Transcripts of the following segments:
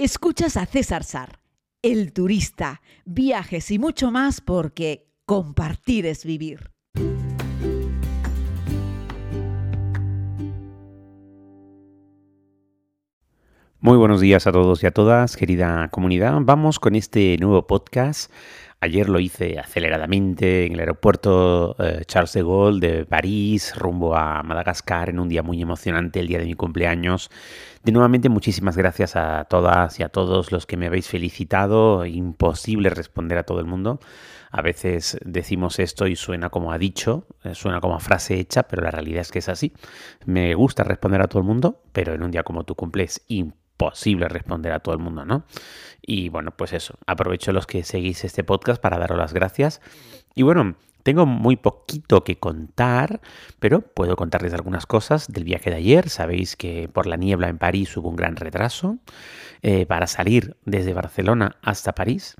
Escuchas a César Sar, el turista, viajes y mucho más porque compartir es vivir. Muy buenos días a todos y a todas, querida comunidad. Vamos con este nuevo podcast Ayer lo hice aceleradamente en el aeropuerto eh, Charles de Gaulle de París, rumbo a Madagascar, en un día muy emocionante, el día de mi cumpleaños. De nuevamente, muchísimas gracias a todas y a todos los que me habéis felicitado. Imposible responder a todo el mundo. A veces decimos esto y suena como ha dicho, eh, suena como frase hecha, pero la realidad es que es así. Me gusta responder a todo el mundo, pero en un día como tu cumple imposible posible responder a todo el mundo, ¿no? Y bueno, pues eso, aprovecho los que seguís este podcast para daros las gracias. Y bueno, tengo muy poquito que contar, pero puedo contarles algunas cosas del viaje de ayer. Sabéis que por la niebla en París hubo un gran retraso eh, para salir desde Barcelona hasta París.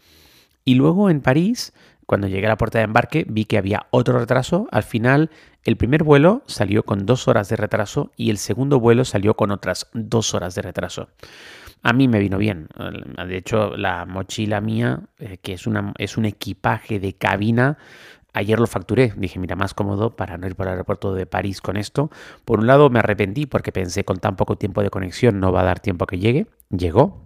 Y luego en París cuando llegué a la puerta de embarque vi que había otro retraso. Al final, el primer vuelo salió con dos horas de retraso y el segundo vuelo salió con otras dos horas de retraso. A mí me vino bien. De hecho, la mochila mía, eh, que es, una, es un equipaje de cabina, Ayer lo facturé, dije, mira, más cómodo para no ir por el aeropuerto de París con esto. Por un lado me arrepentí porque pensé con tan poco tiempo de conexión no va a dar tiempo a que llegue. Llegó.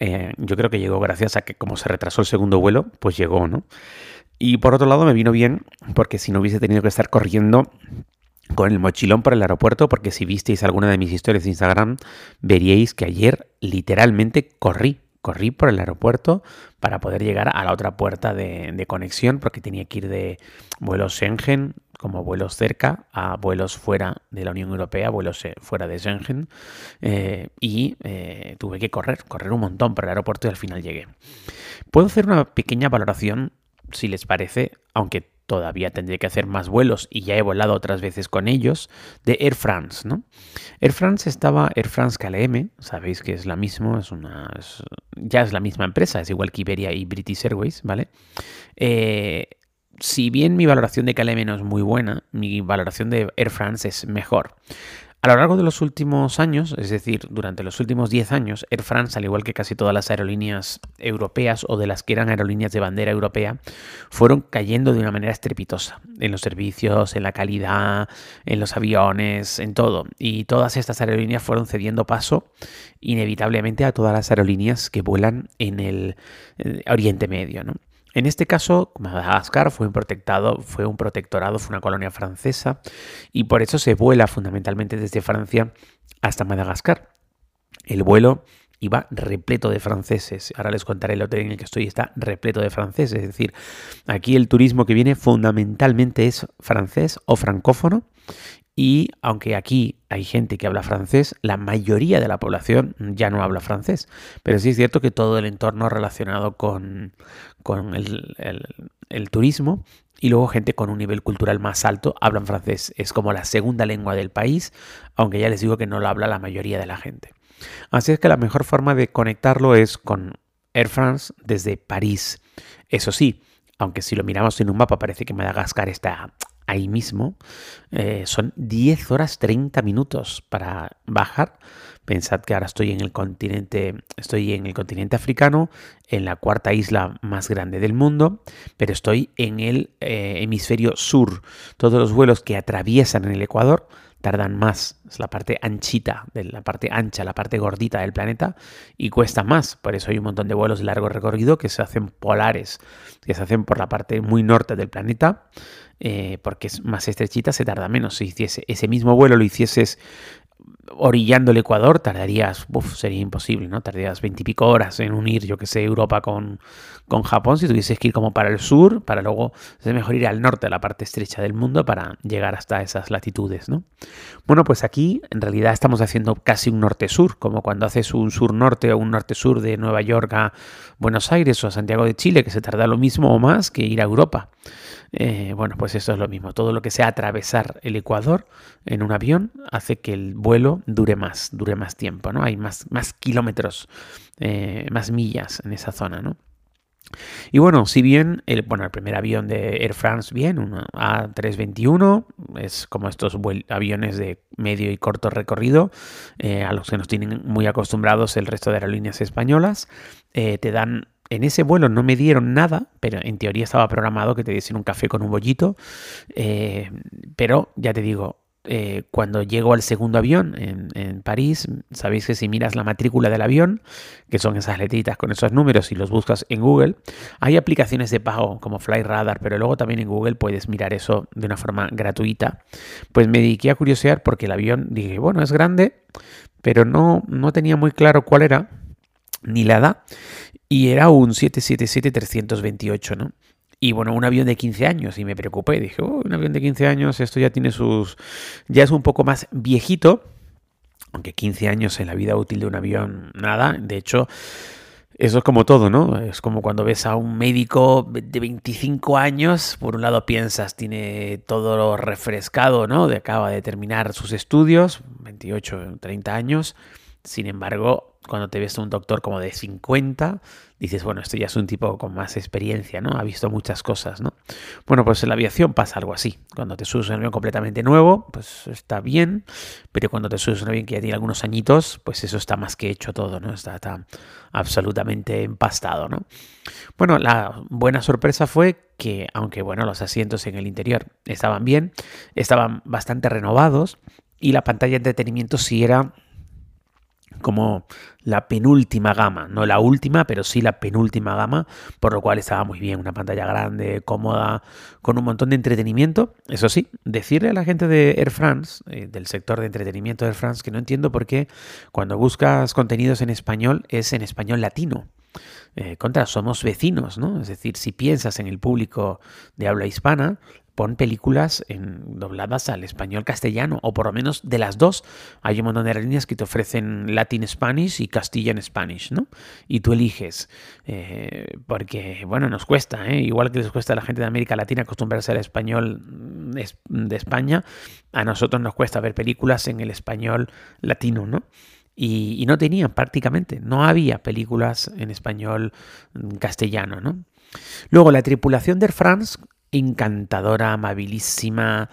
Eh, yo creo que llegó gracias a que como se retrasó el segundo vuelo, pues llegó, ¿no? Y por otro lado me vino bien porque si no hubiese tenido que estar corriendo con el mochilón por el aeropuerto, porque si visteis alguna de mis historias de Instagram, veríais que ayer literalmente corrí, corrí por el aeropuerto para poder llegar a la otra puerta de, conexión, porque tenía que ir de vuelos Schengen como vuelos cerca a vuelos fuera de la Unión Europea, vuelos eh, fuera de Schengen, eh, y eh, tuve que correr, correr un montón por el aeropuerto y al final llegué. Puedo hacer una pequeña valoración, si les parece, aunque todavía tendré que hacer más vuelos y ya he volado otras veces con ellos, de Air France, ¿no? Air France estaba, Air France KLM, sabéis que es la misma, es una, ya es la misma empresa, es igual que Iberia y British Airways, ¿vale? si bien mi valoración de KLM no es muy buena, mi valoración de Air France es mejor. A lo largo de los últimos años, es decir, durante los últimos 10 años, Air France, al igual que casi todas las aerolíneas europeas o de las que eran aerolíneas de bandera europea, fueron cayendo de una manera estrepitosa en los servicios, en la calidad, en los aviones, en todo. Y todas estas aerolíneas fueron cediendo paso inevitablemente a todas las aerolíneas que vuelan en el eh, Oriente Medio. ¿no? En este caso, Madagascar fue un, fue un protectorado, fue una colonia francesa y por eso se vuela fundamentalmente desde Francia hasta Madagascar. El vuelo iba repleto de franceses. Ahora les contaré el hotel en el que estoy, está repleto de franceses. Es decir, aquí el turismo que viene fundamentalmente es francés o francófono y aunque aquí hay gente que habla francés, la mayoría de la población ya no habla francés. Pero sí es cierto que todo el entorno relacionado con, el, turismo y luego gente con un nivel cultural más alto hablan francés. Es como la segunda lengua del país, aunque ya les digo que no lo habla la mayoría de la gente. Así es que la mejor forma de conectarlo es con Air France desde París. Eso sí, aunque si lo miramos en un mapa parece que Madagascar está ahí mismo, eh, son 10 horas 30 minutos para bajar. Pensad que ahora estoy en el continente, estoy en el continente africano, en la cuarta isla más grande del mundo, pero estoy en el eh, hemisferio sur. Todos los vuelos que atraviesan el Ecuador tardan más, es la parte anchita, de la parte ancha, la parte gordita del planeta y cuesta más. Por eso hay un montón de vuelos de largo recorrido que se hacen polares, que se hacen por la parte muy norte del planeta eh, porque es más estrechita, se tarda menos. Si hiciese ese mismo vuelo lo hicieses orillando el Ecuador tardarías, uf, sería imposible, ¿no? Tardarías veintipico horas en unir, yo que sé, Europa con, con Japón, si tuvieses que ir como para el sur, para luego, es mejor ir al norte, a la parte estrecha del mundo, para llegar hasta esas latitudes, ¿no? Bueno, pues aquí en realidad estamos haciendo casi un norte-sur, como cuando haces un sur-norte o un norte-sur de Nueva York a Buenos Aires o a Santiago de Chile, que se tarda lo mismo o más que ir a Europa. Eh, bueno, pues eso es lo mismo. Todo lo que sea atravesar el Ecuador en un avión hace que el vuelo dure más, dure más tiempo, ¿no? Hay más, más kilómetros, eh, más millas en esa zona, ¿no? Y bueno, si bien el, bueno, el primer avión de Air France, bien, un A321, es como estos aviones de medio y corto recorrido, eh, a los que nos tienen muy acostumbrados el resto de aerolíneas españolas, te dan en ese vuelo no me dieron nada, pero en teoría estaba programado que te diesen un café con un bollito. Eh, pero ya te digo, eh, cuando llego al segundo avión en, París, sabéis que si miras la matrícula del avión, que son esas letritas con esos números y los buscas en Google, hay aplicaciones de pago como FlyRadar, pero luego también en Google puedes mirar eso de una forma gratuita. Pues me dediqué a curiosear porque el avión, dije, bueno, es grande, pero no, no tenía muy claro cuál era, ni la edad, y era un 777-328, ¿no? Y bueno, un avión de 15 años. Y me preocupé. Dije, oh, un avión de 15 años, esto ya tiene sus. Ya es un poco más viejito. Aunque 15 años en la vida útil de un avión, nada. De hecho, eso es como todo, ¿no? Es como cuando ves a un médico de 25 años, por un lado piensas, tiene todo refrescado, ¿no? De acaba de terminar sus estudios, 28, 30 años. Sin embargo, cuando te ves un doctor como de 50, dices, bueno, esto ya es un tipo con más experiencia, ¿no? Ha visto muchas cosas, ¿no? Bueno, pues en la aviación pasa algo así. Cuando te subes un avión completamente nuevo, pues está bien, pero cuando te subes un avión que ya tiene algunos añitos, pues eso está más que hecho todo, ¿no? Está, está absolutamente empastado, ¿no? Bueno, la buena sorpresa fue que, aunque, bueno, los asientos en el interior estaban bien, estaban bastante renovados y la pantalla de entretenimiento sí era como la penúltima gama, no la última, pero sí la penúltima gama, por lo cual estaba muy bien, una pantalla grande, cómoda, con un montón de entretenimiento. Eso sí, decirle a la gente de Air France, eh, del sector de entretenimiento de Air France, que no entiendo por qué cuando buscas contenidos en español es en español latino. Eh, contra, somos vecinos, ¿no? Es decir, si piensas en el público de habla hispana, pon películas en, dobladas al español castellano, o por lo menos de las dos. Hay un montón de aerolíneas que te ofrecen Latin Spanish y Castilian Spanish, ¿no? Y tú eliges, eh, porque, bueno, nos cuesta, ¿eh? igual que les cuesta a la gente de América Latina acostumbrarse al español de España, a nosotros nos cuesta ver películas en el español latino, ¿no? Y, no tenían prácticamente, no había películas en español castellano, ¿no? Luego la tripulación de France encantadora, amabilísima,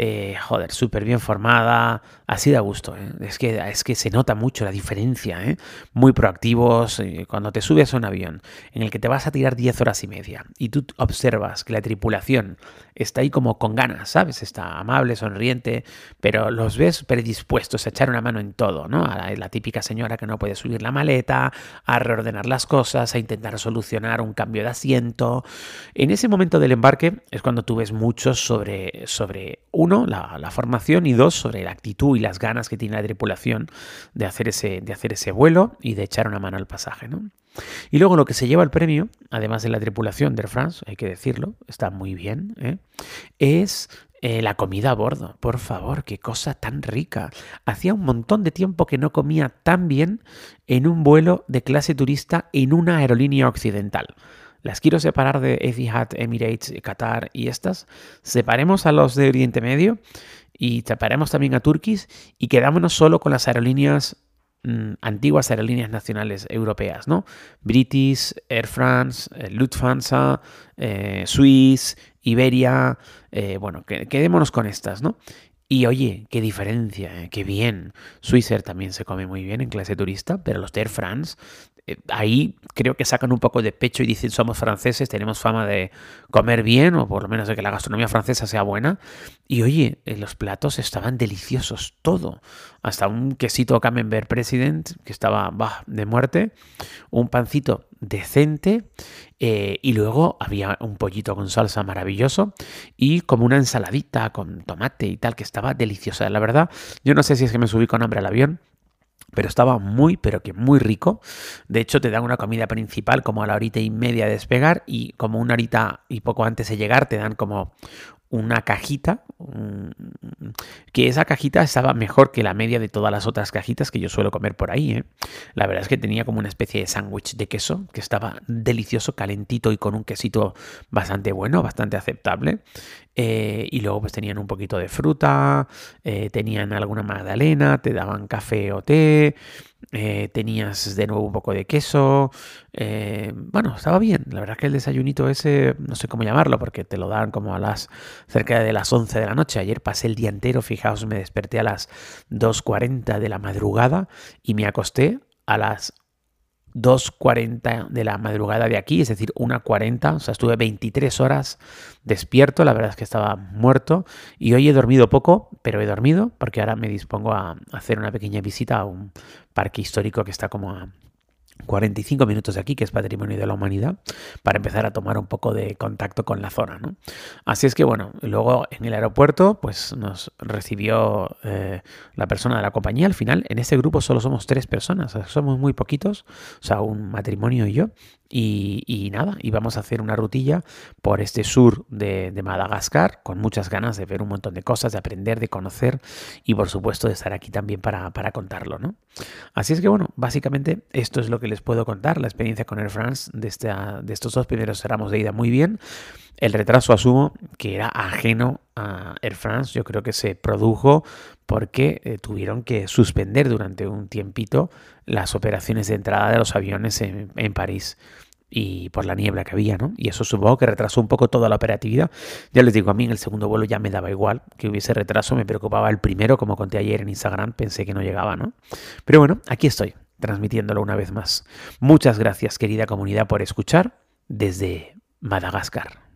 eh, joder, súper bien formada, así da gusto. ¿eh? Es, que, es que se nota mucho la diferencia. ¿eh? Muy proactivos. cuando te subes a un avión en el que te vas a tirar 10 horas y media y tú observas que la tripulación está ahí como con ganas, ¿sabes? Está amable, sonriente, pero los ves predispuestos a echar una mano en todo, ¿no? A la, típica señora que no puede subir la maleta, a reordenar las cosas, a intentar solucionar un cambio de asiento. En ese momento del embarque es cuando tú ves mucho sobre, sobre uno, la, formación y dos, sobre la actitud y las ganas que tiene la tripulación de hacer ese, de hacer ese vuelo y de echar una mano al pasaje, ¿no? Y luego lo que se lleva el premio, además de la tripulación de Air France, hay que decirlo, está muy bien, ¿eh? es eh, la comida a bordo. Por favor, qué cosa tan rica. Hacía un montón de tiempo que no comía tan bien en un vuelo de clase turista en una aerolínea occidental. Las quiero separar de Etihad, Emirates, Qatar y estas. Separemos a los de Oriente Medio y separemos también a Turquís y quedámonos solo con las aerolíneas mm, antiguas aerolíneas nacionales europeas, ¿no? British, Air France, eh, Lufthansa, eh, Swiss, Iberia, eh, bueno, quedémonos con estas, ¿no? Y oye, qué diferencia, qué bien. Swissair también se come muy bien en clase turista, pero los de Air France eh, ahí creo que sacan un poco de pecho y dicen somos franceses, tenemos fama de comer bien o por lo menos de que la gastronomía francesa sea buena. Y oye, eh, los platos estaban deliciosos, todo. Hasta un quesito Camembert President que estaba de muerte, un pancito decente eh, y luego había un pollito con salsa maravilloso y como una ensaladita con tomate y tal que estaba deliciosa. La verdad, yo no sé si es que me subí con hambre al avión pero estaba muy, pero que muy rico. De hecho, te dan una comida principal como a la horita y media de despegar y como una horita y poco antes de llegar te dan como una cajita, que esa cajita estaba mejor que la media de todas las otras cajitas que yo suelo comer por ahí. ¿eh? La verdad es que tenía como una especie de sándwich de queso que estaba delicioso, calentito y con un quesito bastante bueno, bastante aceptable. Eh, y luego pues tenían un poquito de fruta, eh, tenían alguna magdalena, te daban café o té. Eh, tenías de nuevo un poco de queso, eh, bueno, estaba bien, la verdad que el desayunito ese, no sé cómo llamarlo, porque te lo dan como a las cerca de las 11 de la noche, ayer pasé el día entero, fijaos, me desperté a las 2.40 de la madrugada y me acosté a las 2.40 de la madrugada de aquí, es decir, 1.40, o sea, estuve 23 horas despierto, la verdad es que estaba muerto y hoy he dormido poco, pero he dormido porque ahora me dispongo a hacer una pequeña visita a un parque histórico que está como a 45 minutos de aquí, que es Patrimonio de la Humanidad, para empezar a tomar un poco de contacto con la zona. ¿no? Así es que bueno, luego en el aeropuerto pues nos recibió eh, la persona de la compañía. Al final, en este grupo solo somos tres personas, somos muy poquitos, o sea, un matrimonio y yo. Y, nada, íbamos a hacer una rutilla por este sur de, Madagascar, con muchas ganas de ver un montón de cosas, de aprender, de conocer y por supuesto de estar aquí también para, contarlo, ¿no? Así es que bueno, básicamente esto es lo que les puedo contar, la experiencia con Air France de, de estos dos primeros tramos de ida muy bien. El retraso asumo que era ajeno a Air France, yo creo que se produjo porque eh, tuvieron que suspender durante un tiempito las operaciones de entrada de los aviones en, en, París y por la niebla que había, ¿no? Y eso supongo que retrasó un poco toda la operatividad. Ya les digo, a mí en el segundo vuelo ya me daba igual que hubiese retraso, me preocupaba el primero, como conté ayer en Instagram, pensé que no llegaba, ¿no? Pero bueno, aquí estoy, transmitiéndolo una vez más. Muchas gracias, querida comunidad, por escuchar desde Madagascar.